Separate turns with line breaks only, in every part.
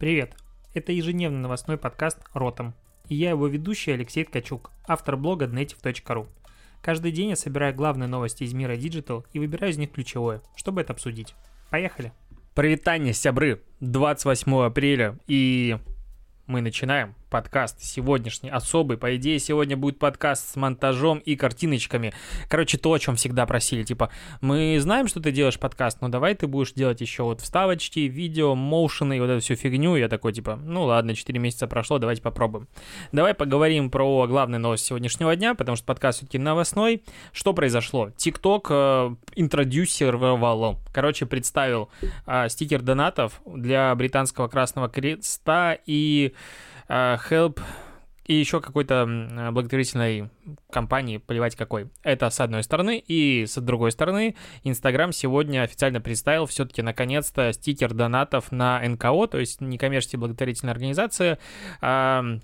Привет! Это ежедневный новостной подкаст «Ротом». И я его ведущий Алексей Ткачук, автор блога Dnetiv.ru. Каждый день я собираю главные новости из мира Digital и выбираю из них ключевое, чтобы это обсудить. Поехали!
Привитание, сябры! 28 апреля и мы начинаем подкаст сегодняшний, особый. По идее, сегодня будет подкаст с монтажом и картиночками. Короче, то, о чем всегда просили. Типа, мы знаем, что ты делаешь подкаст, но давай ты будешь делать еще вот вставочки, видео, моушены и вот эту всю фигню. Я такой, типа, ну ладно, 4 месяца прошло, давайте попробуем. Давай поговорим про главные новости сегодняшнего дня, потому что подкаст все-таки новостной. Что произошло? TikTok э, интродюсировал, короче, представил э, стикер донатов для британского Красного Креста и Э, help и еще какой-то благотворительной компании, плевать какой. Это с одной стороны. И с другой стороны, Инстаграм сегодня официально представил все-таки наконец-то стикер донатов на НКО, то есть некоммерческие благотворительные организации, а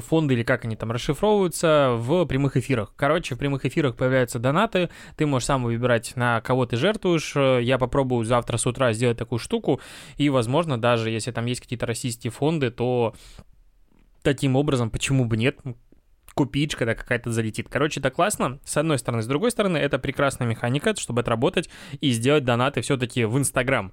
фонды или как они там расшифровываются в прямых эфирах. Короче, в прямых эфирах появляются донаты, ты можешь сам выбирать, на кого ты жертвуешь. Я попробую завтра с утра сделать такую штуку, и, возможно, даже если там есть какие-то российские фонды, то таким образом, почему бы нет, купить, когда какая-то залетит. Короче, это классно, с одной стороны. С другой стороны, это прекрасная механика, чтобы отработать и сделать донаты все-таки в Инстаграм.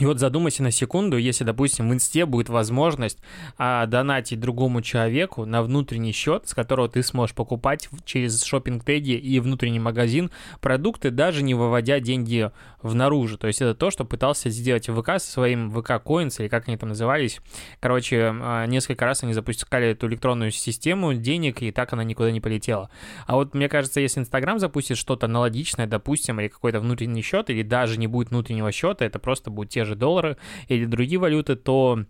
И вот задумайся на секунду, если, допустим, в инсте будет возможность а, донатить другому человеку на внутренний счет, с которого ты сможешь покупать через шопинг теги и внутренний магазин продукты, даже не выводя деньги в наружу. То есть это то, что пытался сделать ВК со своим ВК Coins, или как они там назывались. Короче, а, несколько раз они запускали эту электронную систему денег, и так она никуда не полетела. А вот мне кажется, если Инстаграм запустит что-то аналогичное, допустим, или какой-то внутренний счет, или даже не будет внутреннего счета, это просто будет те же доллары или другие валюты, то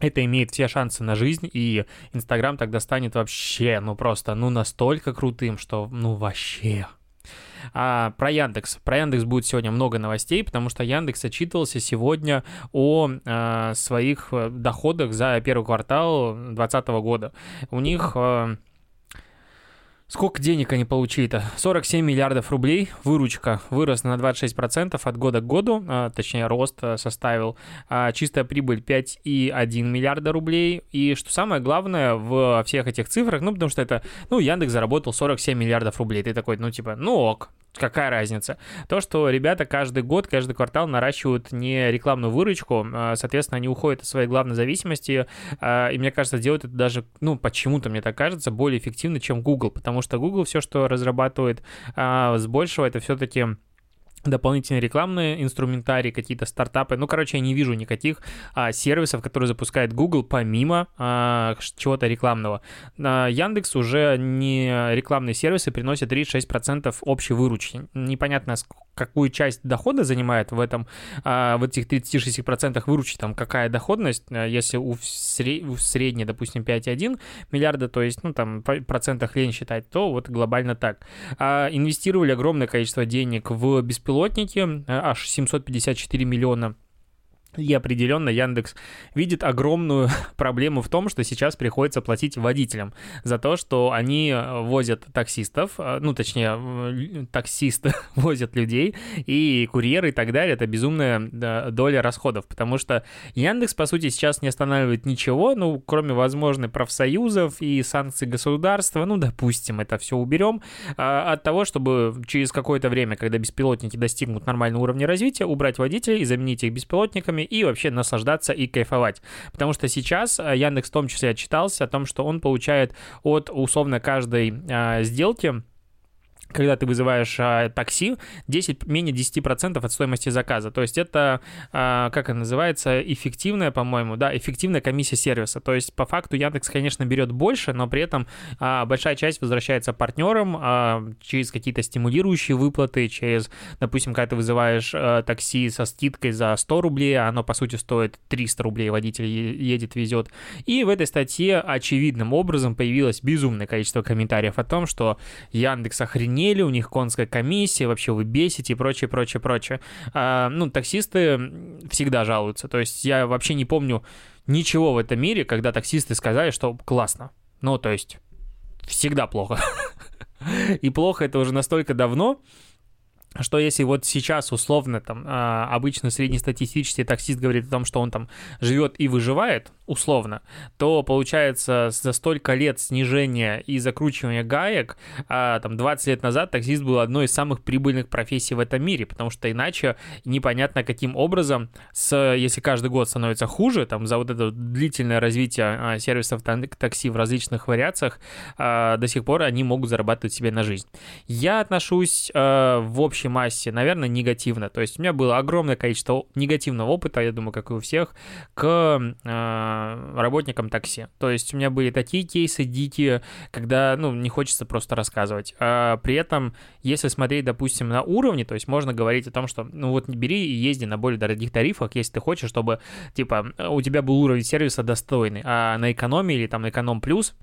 это имеет все шансы на жизнь, и Инстаграм тогда станет вообще, ну просто, ну настолько крутым, что, ну вообще. А, про Яндекс. Про Яндекс будет сегодня много новостей, потому что Яндекс отчитывался сегодня о а, своих э, доходах за первый квартал 2020 года. У них... А, Сколько денег они получили-то? 47 миллиардов рублей. Выручка выросла на 26% от года к году, а, точнее рост а, составил. А, чистая прибыль 5,1 миллиарда рублей. И что самое главное в всех этих цифрах, ну потому что это, ну Яндекс заработал 47 миллиардов рублей. Ты такой, ну типа, ну ок, какая разница? То, что ребята каждый год, каждый квартал наращивают не рекламную выручку, соответственно, они уходят от своей главной зависимости, и мне кажется, делают это даже, ну, почему-то мне так кажется, более эффективно, чем Google, потому что Google все, что разрабатывает с большего, это все-таки дополнительные рекламные инструментарии, какие-то стартапы. Ну, короче, я не вижу никаких а, сервисов, которые запускает Google помимо а, чего-то рекламного. А, Яндекс уже не рекламные сервисы приносят 36% общей выручки. Непонятно, какую часть дохода занимает в этом, а, в этих 36% выручки, там какая доходность, а, если у, сред... у средней, допустим, 5,1 миллиарда, то есть, ну, там, процентах лень считать, то вот глобально так. А, инвестировали огромное количество денег в беспилотники, э, аж 754 миллиона и определенно Яндекс видит огромную проблему в том, что сейчас приходится платить водителям за то, что они э, возят таксистов, э, ну, точнее, таксисты возят людей, и курьеры и так далее. Это безумная доля расходов, потому что Яндекс, по сути, сейчас не останавливает ничего, ну, кроме, возможно, профсоюзов и санкций государства, ну, допустим, это все уберем, а, от того, чтобы через какое-то время, когда беспилотники достигнут нормального уровня развития, убрать водителей и заменить их беспилотниками, и вообще наслаждаться и кайфовать. Потому что сейчас э, Яндекс в том числе отчитался о том, что он получает от условно каждой э, сделки когда ты вызываешь а, такси, 10, менее 10% от стоимости заказа. То есть это, а, как это называется, эффективная, по-моему, да, эффективная комиссия сервиса. То есть по факту Яндекс, конечно, берет больше, но при этом а, большая часть возвращается партнерам а, через какие-то стимулирующие выплаты, через, допустим, когда ты вызываешь а, такси со скидкой за 100 рублей, а оно, по сути, стоит 300 рублей, водитель едет, везет. И в этой статье очевидным образом появилось безумное количество комментариев о том, что Яндекс охренел охренели, у них конская комиссия, вообще вы бесите и прочее, прочее, прочее. А, ну, таксисты всегда жалуются. То есть я вообще не помню ничего в этом мире, когда таксисты сказали, что классно. Ну, то есть всегда плохо. И плохо это уже настолько давно, что если вот сейчас условно там а, обычно среднестатистический таксист говорит о том, что он там живет и выживает, условно, то получается за столько лет снижения и закручивания гаек, а, там 20 лет назад таксист был одной из самых прибыльных профессий в этом мире, потому что иначе непонятно каким образом, с, если каждый год становится хуже, там за вот это длительное развитие а, сервисов такси в различных вариациях, до сих пор они могут зарабатывать себе на жизнь. Я отношусь в общей массе, наверное, негативно, то есть у меня было огромное количество негативного опыта, я думаю, как и у всех, к а, работникам такси. То есть у меня были такие кейсы дикие, когда, ну, не хочется просто рассказывать. А при этом, если смотреть, допустим, на уровне, то есть можно говорить о том, что, ну, вот бери и езди на более дорогих тарифах, если ты хочешь, чтобы, типа, у тебя был уровень сервиса достойный, а на экономии или там на эконом плюс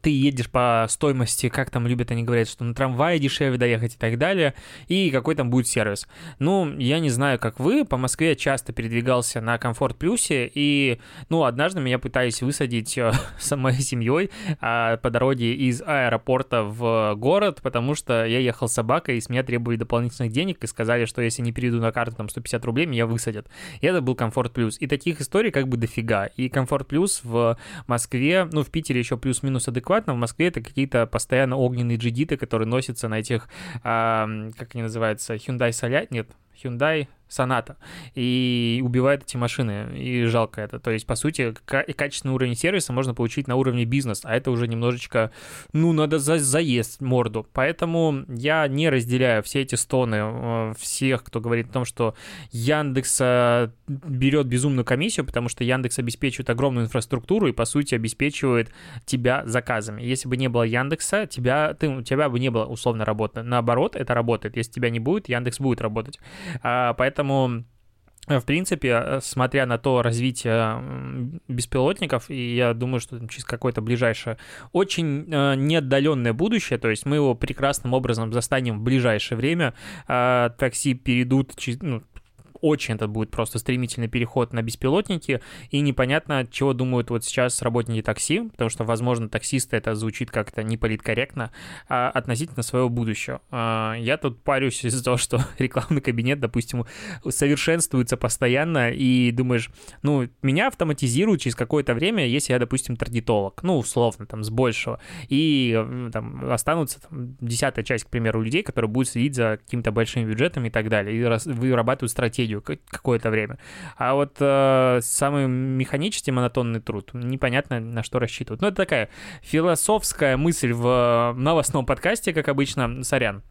ты едешь по стоимости, как там любят они говорят, что на трамвае дешевле доехать и так далее, и какой там будет сервис. Ну, я не знаю, как вы, по Москве часто передвигался на Комфорт Плюсе, и, ну, однажды меня пытались высадить э, с моей семьей а, по дороге из аэропорта в город, потому что я ехал с собакой, и с меня требовали дополнительных денег, и сказали, что если не перейду на карту там 150 рублей, меня высадят. И это был Комфорт Плюс. И таких историй как бы дофига. И Комфорт Плюс в Москве, ну, в Питере еще плюс-минус адекватно, адекватно. В Москве это какие-то постоянно огненные джигиты, которые носятся на этих, а, как они называются, Hyundai Soля... Нет, Hyundai Соната, и убивает эти машины, и жалко это. То есть, по сути, качественный уровень сервиса можно получить на уровне бизнес, а это уже немножечко, ну, надо за заесть морду. Поэтому я не разделяю все эти стоны э, всех, кто говорит о том, что Яндекс берет безумную комиссию, потому что Яндекс обеспечивает огромную инфраструктуру и, по сути, обеспечивает тебя заказами. Если бы не было Яндекса, тебя, ты, у тебя бы не было условно работы. Наоборот, это работает. Если тебя не будет, Яндекс будет работать. А, поэтому Поэтому в принципе, э, смотря на то развитие беспилотников, и я думаю, что через какое-то ближайшее, очень э, неотдаленное будущее, то есть мы его прекрасным образом застанем в ближайшее время, э, такси перейдут, ну, очень это будет просто стремительный переход на беспилотники, и непонятно, чего думают вот сейчас работники такси, потому что, возможно, таксисты это звучит как-то неполиткорректно, а относительно своего будущего. А, я тут парюсь из-за того, что рекламный кабинет, допустим, совершенствуется постоянно, и думаешь, ну, меня автоматизируют через какое-то время, если я, допустим, таргетолог, ну, условно, там, с большего, и там останутся там, десятая часть, к примеру, людей, которые будут следить за какими-то большими бюджетами и так далее, и вырабатывают стратегию стратегию какое-то время. А вот э, самый механический монотонный труд, непонятно на что рассчитывать. Ну, это такая философская мысль в новостном подкасте, как обычно, сорян.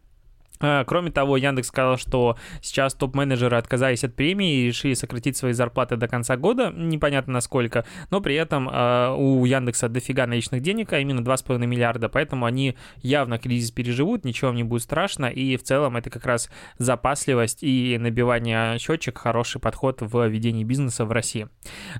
А, кроме того, Яндекс сказал, что сейчас топ-менеджеры отказались от премии и решили сократить свои зарплаты до конца года, непонятно насколько, но при этом э, у Яндекса дофига наличных денег, а именно 2,5 миллиарда, поэтому они явно кризис переживут, ничего не будет страшно, и в целом это как раз запасливость и набивание счетчик, хороший подход в ведении бизнеса в России.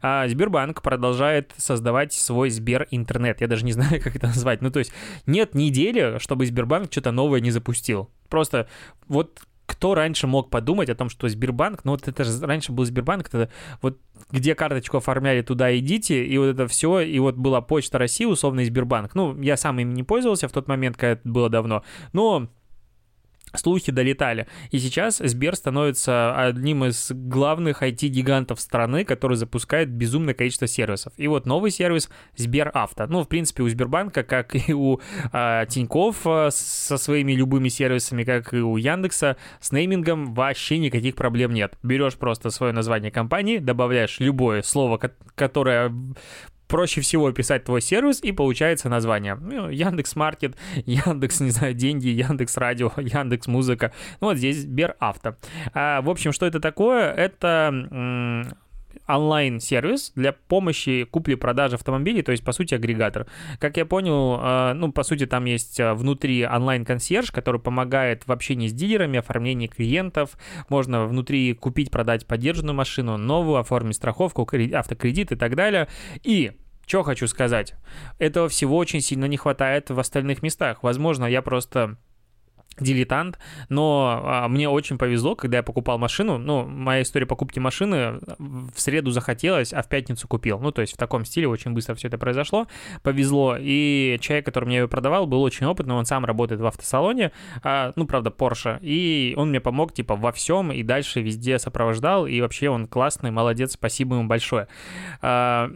А Сбербанк продолжает создавать свой Сбер-интернет, я даже не знаю, как это назвать, ну то есть нет недели, чтобы Сбербанк что-то новое не запустил. Просто вот кто раньше мог подумать о том, что Сбербанк, ну вот это же раньше был Сбербанк, это вот где карточку оформляли, туда идите, и вот это все, и вот была Почта России, условно, Сбербанк. Ну, я сам им не пользовался в тот момент, когда это было давно, но слухи долетали. И сейчас Сбер становится одним из главных IT-гигантов страны, который запускает безумное количество сервисов. И вот новый сервис Сбер Авто. Ну, в принципе, у Сбербанка, как и у а, Тиньков а, со своими любыми сервисами, как и у Яндекса, с неймингом вообще никаких проблем нет. Берешь просто свое название компании, добавляешь любое слово, которое проще всего писать твой сервис, и получается название. Ну, Яндекс Маркет, Яндекс, не знаю, деньги, Яндекс Радио, Яндекс Музыка. Ну, вот здесь Сберавто. А, в общем, что это такое? Это онлайн-сервис для помощи купли-продажи автомобилей, то есть, по сути, агрегатор. Как я понял, а, ну, по сути, там есть а, внутри онлайн-консьерж, который помогает в общении с дилерами, оформлении клиентов. Можно внутри купить, продать поддержанную машину, новую, оформить страховку, автокредит и так далее. И что хочу сказать? Этого всего очень сильно не хватает в остальных местах. Возможно, я просто дилетант, но а, мне очень повезло, когда я покупал машину, ну, моя история покупки машины в среду захотелось, а в пятницу купил, ну, то есть в таком стиле очень быстро все это произошло, повезло, и человек, который мне ее продавал, был очень опытный, он сам работает в автосалоне, а, ну, правда, Porsche, и он мне помог, типа, во всем, и дальше везде сопровождал, и вообще он классный, молодец, спасибо ему большое. А,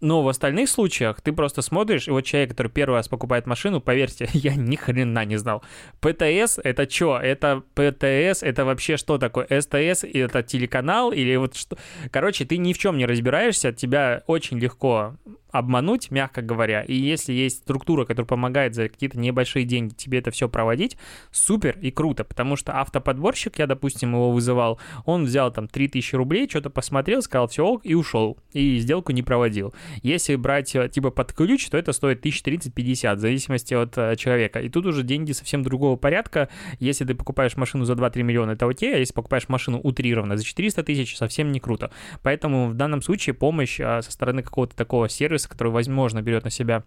но в остальных случаях ты просто смотришь, и вот человек, который первый раз покупает машину, поверьте, я ни хрена не знал. ПТС — это что? Это ПТС, это вообще что такое? СТС — это телеканал или вот что? Короче, ты ни в чем не разбираешься, тебя очень легко обмануть, мягко говоря. И если есть структура, которая помогает за какие-то небольшие деньги тебе это все проводить, супер и круто, потому что автоподборщик, я, допустим, его вызывал, он взял там 3000 рублей, что-то посмотрел, сказал все ок и ушел, и сделку не проводил. Если брать э, типа под ключ, то это стоит 1030-50, в зависимости от э, человека. И тут уже деньги совсем другого порядка. Если ты покупаешь машину за 2-3 миллиона, это окей, а если покупаешь машину утрированно за 400 тысяч, совсем не круто. Поэтому в данном случае помощь э, со стороны какого-то такого сервиса, который, возможно, берет на себя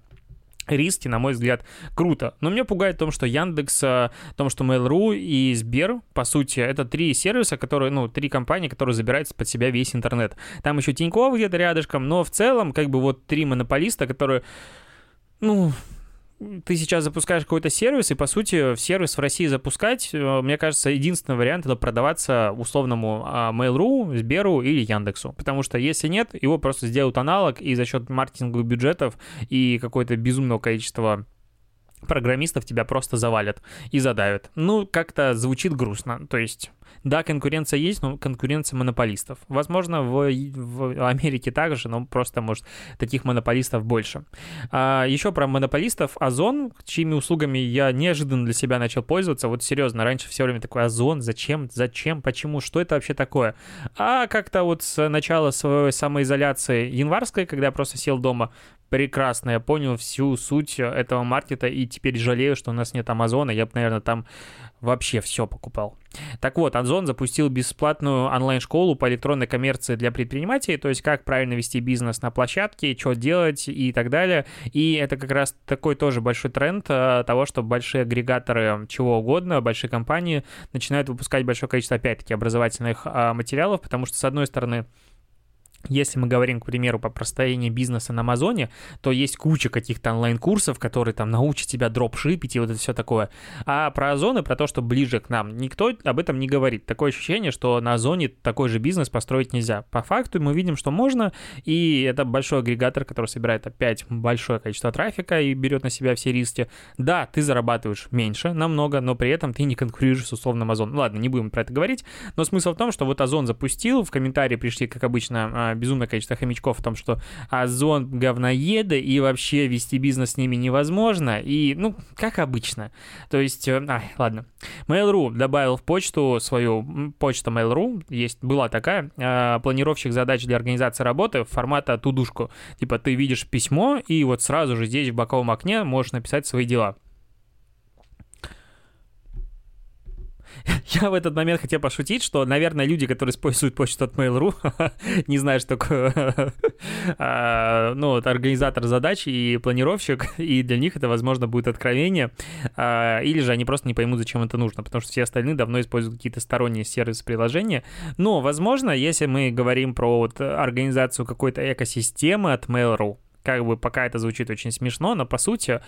риски, на мой взгляд, круто. Но меня пугает в том, что Яндекс, в том, что Mail.ru и Сбер, по сути, это три сервиса, которые, ну, три компании, которые забирают под себя весь интернет. Там еще Тинькофф где-то рядышком, но в целом, как бы вот три монополиста, которые, ну, ты сейчас запускаешь какой-то сервис, и, по сути, сервис в России запускать, э, мне кажется, единственный вариант — это продаваться условному а, Mail.ru, Сберу или Яндексу. Потому что если нет, его просто сделают аналог, и за счет маркетинговых бюджетов и какое-то безумного количества программистов тебя просто завалят и задавят. Ну, как-то звучит грустно. То есть да, конкуренция есть, но конкуренция монополистов. Возможно, в, в Америке также, но просто, может, таких монополистов больше. А, еще про монополистов. Озон, чьими услугами я неожиданно для себя начал пользоваться. Вот серьезно, раньше все время такой Озон, зачем, зачем, почему, что это вообще такое? А как-то вот с начала своей самоизоляции январской, когда я просто сел дома, прекрасно, я понял всю суть этого маркета и теперь жалею, что у нас нет Амазона, я бы, наверное, там вообще все покупал. Так вот, Озон запустил бесплатную онлайн-школу по электронной коммерции для предпринимателей, то есть как правильно вести бизнес на площадке, что делать и так далее. И это как раз такой тоже большой тренд э, того, что большие агрегаторы чего угодно, большие компании начинают выпускать большое количество, опять-таки, образовательных а, материалов, потому что, с одной стороны, если мы говорим, к примеру, по простроению бизнеса на Амазоне, то есть куча каких-то онлайн-курсов, которые там научат тебя дропшипить и вот это все такое. А про Озон и про то, что ближе к нам, никто об этом не говорит. Такое ощущение, что на Озоне такой же бизнес построить нельзя. По факту мы видим, что можно, и это большой агрегатор, который собирает опять большое количество трафика и берет на себя все риски. Да, ты зарабатываешь меньше, намного, но при этом ты не конкурируешь с условным Озоном. Ладно, не будем про это говорить, но смысл в том, что вот Озон запустил, в комментарии пришли, как обычно, безумное количество хомячков в том, что Озон говноеды, и вообще вести бизнес с ними невозможно, и, ну, как обычно. То есть, э, ай, ладно. Mail.ru добавил в почту свою, почту Mail.ru, есть, была такая, э, планировщик задач для организации работы формата тудушку. Типа, ты видишь письмо, и вот сразу же здесь в боковом окне можешь написать свои дела. Я в этот момент хотел пошутить, что, наверное, люди, которые используют почту от Mail.ru, не знают, что такое а, ну, организатор задач и планировщик, и для них это, возможно, будет откровение, а, или же они просто не поймут, зачем это нужно, потому что все остальные давно используют какие-то сторонние сервисы приложения. Но, возможно, если мы говорим про вот организацию какой-то экосистемы от Mail.ru, как бы пока это звучит очень смешно, но по сути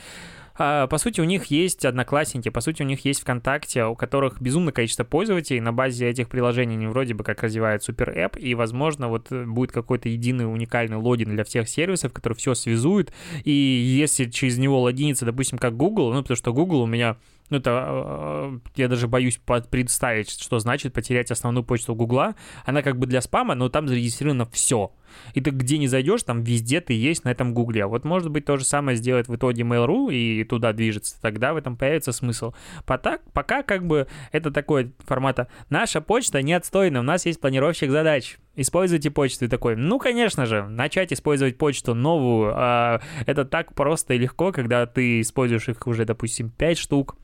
а, по сути, у них есть одноклассники, по сути, у них есть ВКонтакте, у которых безумное количество пользователей. На базе этих приложений они вроде бы как развивают супер эп, и, возможно, вот э, будет какой-то единый уникальный логин для всех сервисов, который все связует. И если через него логиниться, допустим, как Google, ну, потому что Google у меня ну, это э, я даже боюсь представить, что значит потерять основную почту Гугла. Она как бы для спама, но там зарегистрировано все. И ты где не зайдешь, там везде ты есть на этом Гугле. Вот может быть то же самое сделает в итоге Mail.ru и туда движется. Тогда в этом появится смысл. Пока, пока как бы это такой формата «Наша почта не отстойна, у нас есть планировщик задач» используйте почту. И такой, ну, конечно же, начать использовать почту новую, а, это так просто и легко, когда ты используешь их уже, допустим, 5 штук,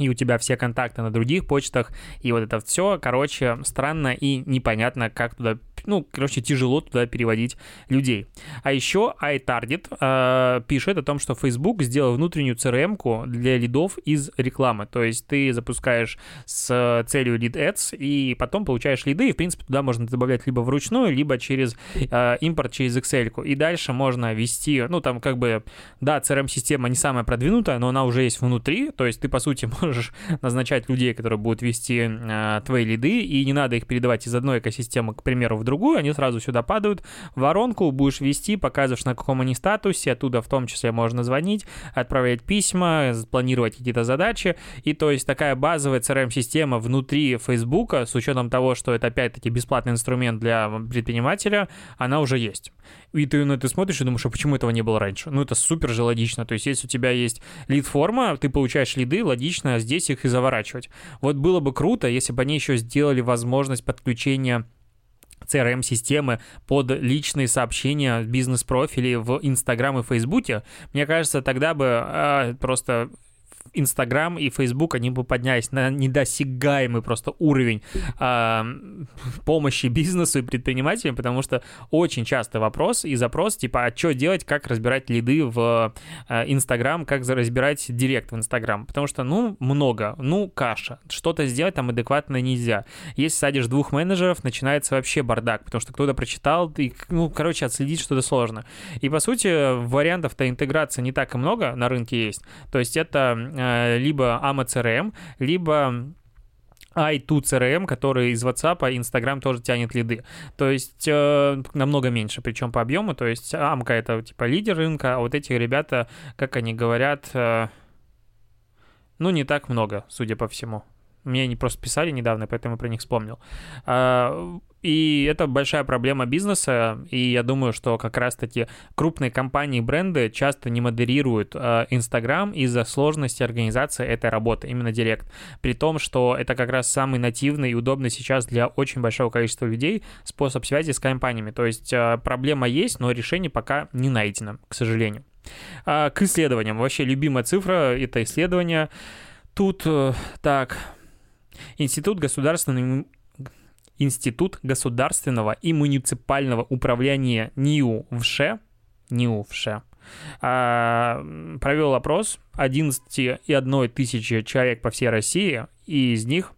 и у тебя все контакты на других почтах, и вот это все, короче, странно и непонятно, как туда ну, короче, тяжело туда переводить людей. А еще iTarget э, пишет о том, что Facebook сделал внутреннюю CRM-ку для лидов из рекламы. То есть ты запускаешь с целью lead ads и потом получаешь лиды, и, в принципе, туда можно добавлять либо вручную, либо через э, импорт через Excel. -ку. И дальше можно вести, ну, там как бы, да, CRM-система не самая продвинутая, но она уже есть внутри, то есть ты, по сути, можешь назначать людей, которые будут вести э, твои лиды, и не надо их передавать из одной экосистемы, к примеру, в другую, они сразу сюда падают, в воронку будешь вести, показываешь, на каком они статусе, оттуда в том числе можно звонить, отправлять письма, планировать какие-то задачи, и то есть такая базовая CRM-система внутри Facebook, с учетом того, что это опять-таки бесплатный инструмент для предпринимателя, она уже есть. И ты на это смотришь и думаешь, а почему этого не было раньше? Ну, это супер же логично. То есть, если у тебя есть лид-форма, ты получаешь лиды, логично здесь их и заворачивать. Вот было бы круто, если бы они еще сделали возможность подключения CRM-системы под личные сообщения бизнес-профилей в Инстаграм и Фейсбуке, мне кажется, тогда бы э, просто Инстаграм и Фейсбук, они бы поднялись на недосягаемый просто уровень э, помощи бизнесу и предпринимателям, потому что очень часто вопрос и запрос, типа, а что делать, как разбирать лиды в э, Инстаграм, как разбирать директ в Инстаграм, потому что, ну, много, ну, каша, что-то сделать там адекватно нельзя. Если садишь двух менеджеров, начинается вообще бардак, потому что кто-то прочитал, и, ну, короче, отследить что-то сложно. И, по сути, вариантов-то интеграции не так и много на рынке есть, то есть это Э, либо AMA CRM, либо i2 CRM, который из WhatsApp Instagram тоже тянет лиды. То есть э, намного меньше, причем по объему. То есть Амка это типа лидер рынка, а вот эти ребята, как они говорят, э, ну не так много, судя по всему. Мне они просто писали недавно, поэтому про них вспомнил. А, и это большая проблема бизнеса, и я думаю, что как раз-таки крупные компании, бренды часто не модерируют а, Инстаграм из-за сложности организации этой работы, именно Директ. При том, что это как раз самый нативный и удобный сейчас для очень большого количества людей способ связи с компаниями. То есть а, проблема есть, но решение пока не найдено, к сожалению. К исследованиям. Вообще любимая цифра — это исследование. Тут э, так, Институт государственного Институт государственного и муниципального управления НИУ в ШЕ, НИУ в ШЕ, а, провел опрос 11,1 тысячи человек по всей России, и из них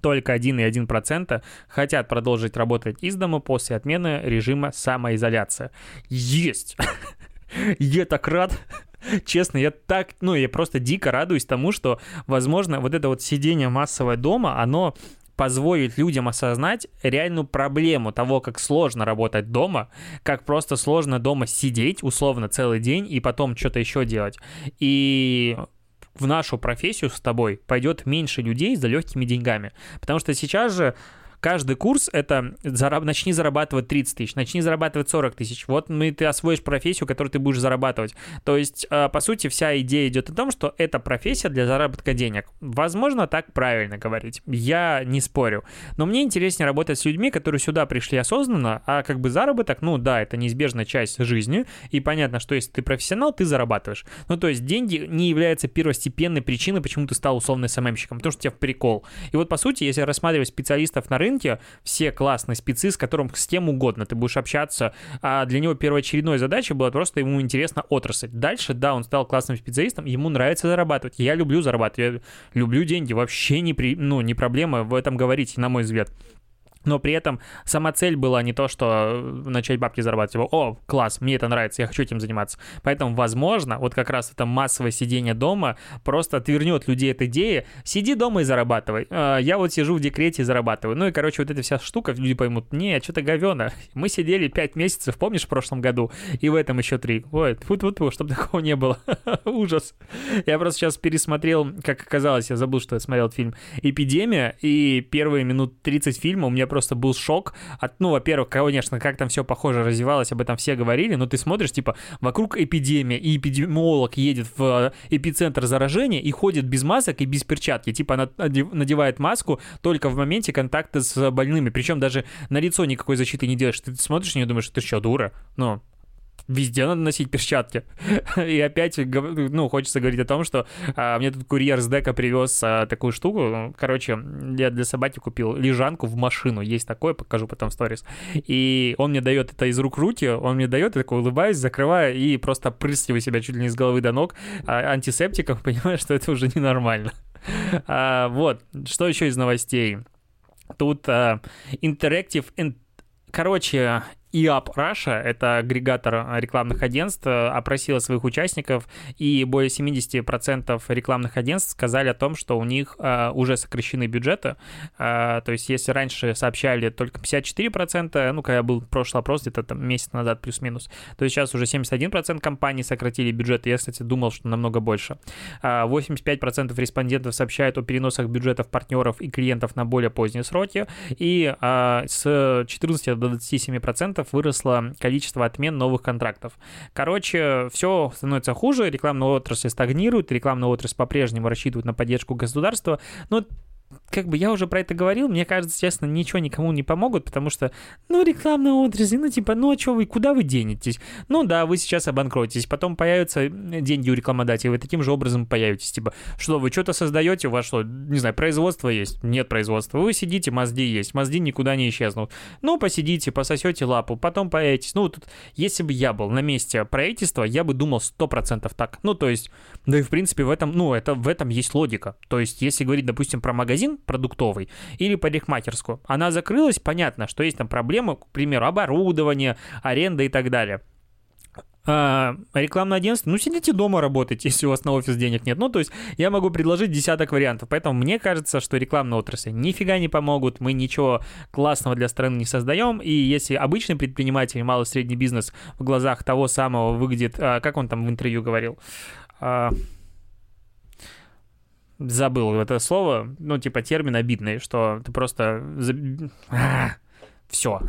только 1,1% хотят продолжить работать из дома после отмены режима самоизоляции. Есть! Я так рад. Честно, я так, ну, я просто дико радуюсь тому, что, возможно, вот это вот сидение массовое дома, оно позволит людям осознать реальную проблему того, как сложно работать дома, как просто сложно дома сидеть, условно, целый день и потом что-то еще делать. И в нашу профессию с тобой пойдет меньше людей за легкими деньгами. Потому что сейчас же каждый курс — это зараб... начни зарабатывать 30 тысяч, начни зарабатывать 40 тысяч. Вот мы, ты освоишь профессию, которую ты будешь зарабатывать. То есть, а, по сути, вся идея идет о том, что это профессия для заработка денег. Возможно, так правильно говорить. Я не спорю. Но мне интереснее работать с людьми, которые сюда пришли осознанно, а как бы заработок, ну да, это неизбежная часть жизни, и понятно, что если ты профессионал, ты зарабатываешь. Ну, то есть деньги не являются первостепенной причиной, почему ты стал условно СММщиком, потому что у тебя прикол. И вот, по сути, если рассматривать специалистов на рынке, рынке, все классные спецы, с которым с кем угодно ты будешь общаться, а для него первоочередной задачей была просто ему интересна отрасль. Дальше, да, он стал классным специалистом, ему нравится зарабатывать. Я люблю зарабатывать, я люблю деньги, вообще не, при, ну, не проблема в этом говорить, на мой взгляд но при этом сама цель была не то, что э, начать бабки зарабатывать, типа, о, класс, мне это нравится, я хочу этим заниматься. Поэтому, возможно, вот как раз это массовое сидение дома просто отвернет людей от идеи, сиди дома и зарабатывай. А, я вот сижу в декрете и зарабатываю. Ну и, короче, вот эта вся штука, люди поймут, не, что-то говёно. Мы сидели 5 месяцев, помнишь, в прошлом году, и в этом еще 3. Ой, фу фу фу чтобы такого не было. Ужас. Я просто сейчас пересмотрел, как оказалось, я забыл, что я смотрел фильм «Эпидемия», и первые минут 30 фильма у меня просто был шок от, ну, во-первых, конечно, как там все похоже развивалось, об этом все говорили, но ты смотришь, типа, вокруг эпидемия, и эпидемиолог едет в э, эпицентр заражения и ходит без масок и без перчатки, типа, она надевает маску только в моменте контакта с больными, причем даже на лицо никакой защиты не делаешь, ты смотришь на нее думаешь, ты что, дура? Ну, везде надо носить перчатки. И опять, ну, хочется говорить о том, что а, мне тут курьер с дека привез а, такую штуку. Короче, я для собаки купил лежанку в машину. Есть такое, покажу потом в сторис. И он мне дает это из рук руки, он мне дает, я такой улыбаюсь, закрываю и просто прыскиваю себя чуть ли не с головы до ног а, антисептиком, понимаю, что это уже ненормально. А, вот, что еще из новостей? Тут а, Interactive Короче, EAP Russia, это агрегатор рекламных агентств, опросила своих участников, и более 70% рекламных агентств сказали о том, что у них э, уже сокращены бюджеты. Э, то есть, если раньше сообщали только 54%, ну, когда был прошлый опрос, где-то там месяц назад плюс-минус, то сейчас уже 71% компаний сократили бюджет. Я, кстати, думал, что намного больше. Э, 85% респондентов сообщают о переносах бюджетов партнеров и клиентов на более поздние сроки, и э, с 14 до 27% выросло количество отмен новых контрактов. Короче, все становится хуже, рекламная отрасль стагнирует, рекламная отрасль по-прежнему рассчитывает на поддержку государства, но как бы я уже про это говорил, мне кажется, честно, ничего никому не помогут, потому что, ну, рекламная отрасль, ну, типа, ну, а что вы, куда вы денетесь? Ну, да, вы сейчас обанкротитесь, потом появятся деньги у рекламодателя, вы таким же образом появитесь, типа, что вы что-то создаете, у вас что, не знаю, производство есть? Нет производства. Вы сидите, мозги есть, мозги никуда не исчезнут. Ну, посидите, пососете лапу, потом появитесь. Ну, тут, если бы я был на месте правительства, я бы думал 100% так. Ну, то есть, да и, в принципе, в этом, ну, это, в этом есть логика. То есть, если говорить, допустим, про магазин, продуктовый, или парикмахерскую. Она закрылась, понятно, что есть там проблемы, к примеру, оборудование, аренда и так далее. А, рекламное агентство, ну сидите дома работать, если у вас на офис денег нет. Ну, то есть я могу предложить десяток вариантов. Поэтому мне кажется, что рекламные отрасли нифига не помогут, мы ничего классного для страны не создаем. И если обычный предприниматель, малый средний бизнес в глазах того самого выглядит, а, как он там в интервью говорил, а, забыл это слово, ну, типа термин обидный, что ты просто... Все.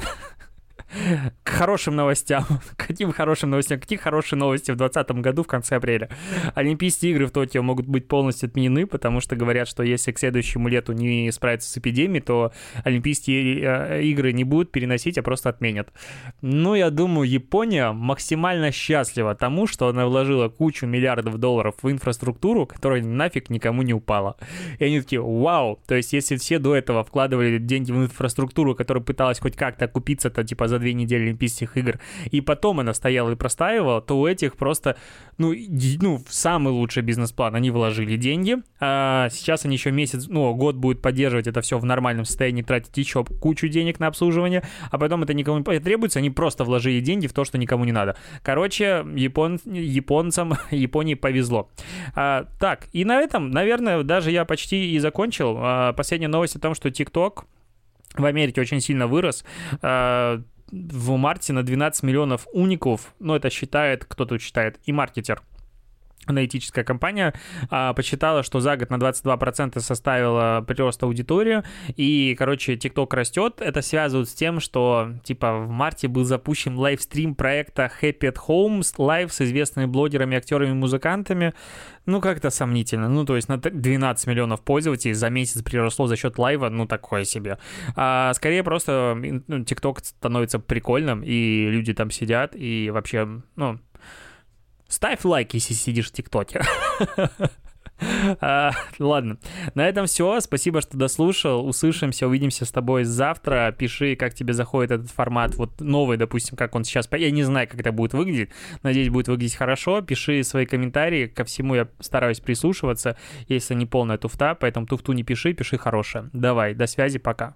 К хорошим новостям. Каким хорошим новостям? Какие хорошие новости в 2020 году в конце апреля? Олимпийские игры в Токио могут быть полностью отменены, потому что говорят, что если к следующему лету не справиться с эпидемией, то Олимпийские э, игры не будут переносить, а просто отменят. Ну, я думаю, Япония максимально счастлива тому, что она вложила кучу миллиардов долларов в инфраструктуру, которая нафиг никому не упала. И они такие, вау! То есть, если все до этого вкладывали деньги в инфраструктуру, которая пыталась хоть как-то окупиться-то, типа, за две недели Олимпийских игр, и потом она стояла и простаивала, то у этих просто, ну, ну самый лучший бизнес-план. Они вложили деньги, а сейчас они еще месяц, ну, год будут поддерживать это все в нормальном состоянии, тратить еще кучу денег на обслуживание, а потом это никому не требуется, они просто вложили деньги в то, что никому не надо. Короче, япон, японцам Японии повезло. А, так, и на этом, наверное, даже я почти и закончил. А, последняя новость о том, что TikTok в Америке очень сильно вырос. А, в марте на 12 миллионов уников, ну, это считает, кто тут считает, eMarketer аналитическая компания а, посчитала, что за год на 22% составила прирост аудитории, и, короче, TikTok растет. Это связывают с тем, что, типа, в марте был запущен livestream проекта Happy at Home Live с известными блогерами, актерами, музыкантами. Ну, как-то сомнительно. Ну, то есть на 12 миллионов пользователей за месяц приросло за счет лайва, ну, такое себе. А, скорее просто ну, TikTok становится прикольным, и люди там сидят, и вообще, ну, ставь лайк, если сидишь в ТикТоке. А, ладно, на этом все. Спасибо, что дослушал. Услышимся, увидимся с тобой завтра. Пиши, как тебе заходит этот формат. Вот новый, допустим, как он сейчас. Я не знаю, как это будет выглядеть. Надеюсь, будет выглядеть хорошо. Пиши свои комментарии. Ко всему я стараюсь прислушиваться, если не полная туфта. Поэтому туфту не пиши, пиши хорошее. Давай, до связи, пока.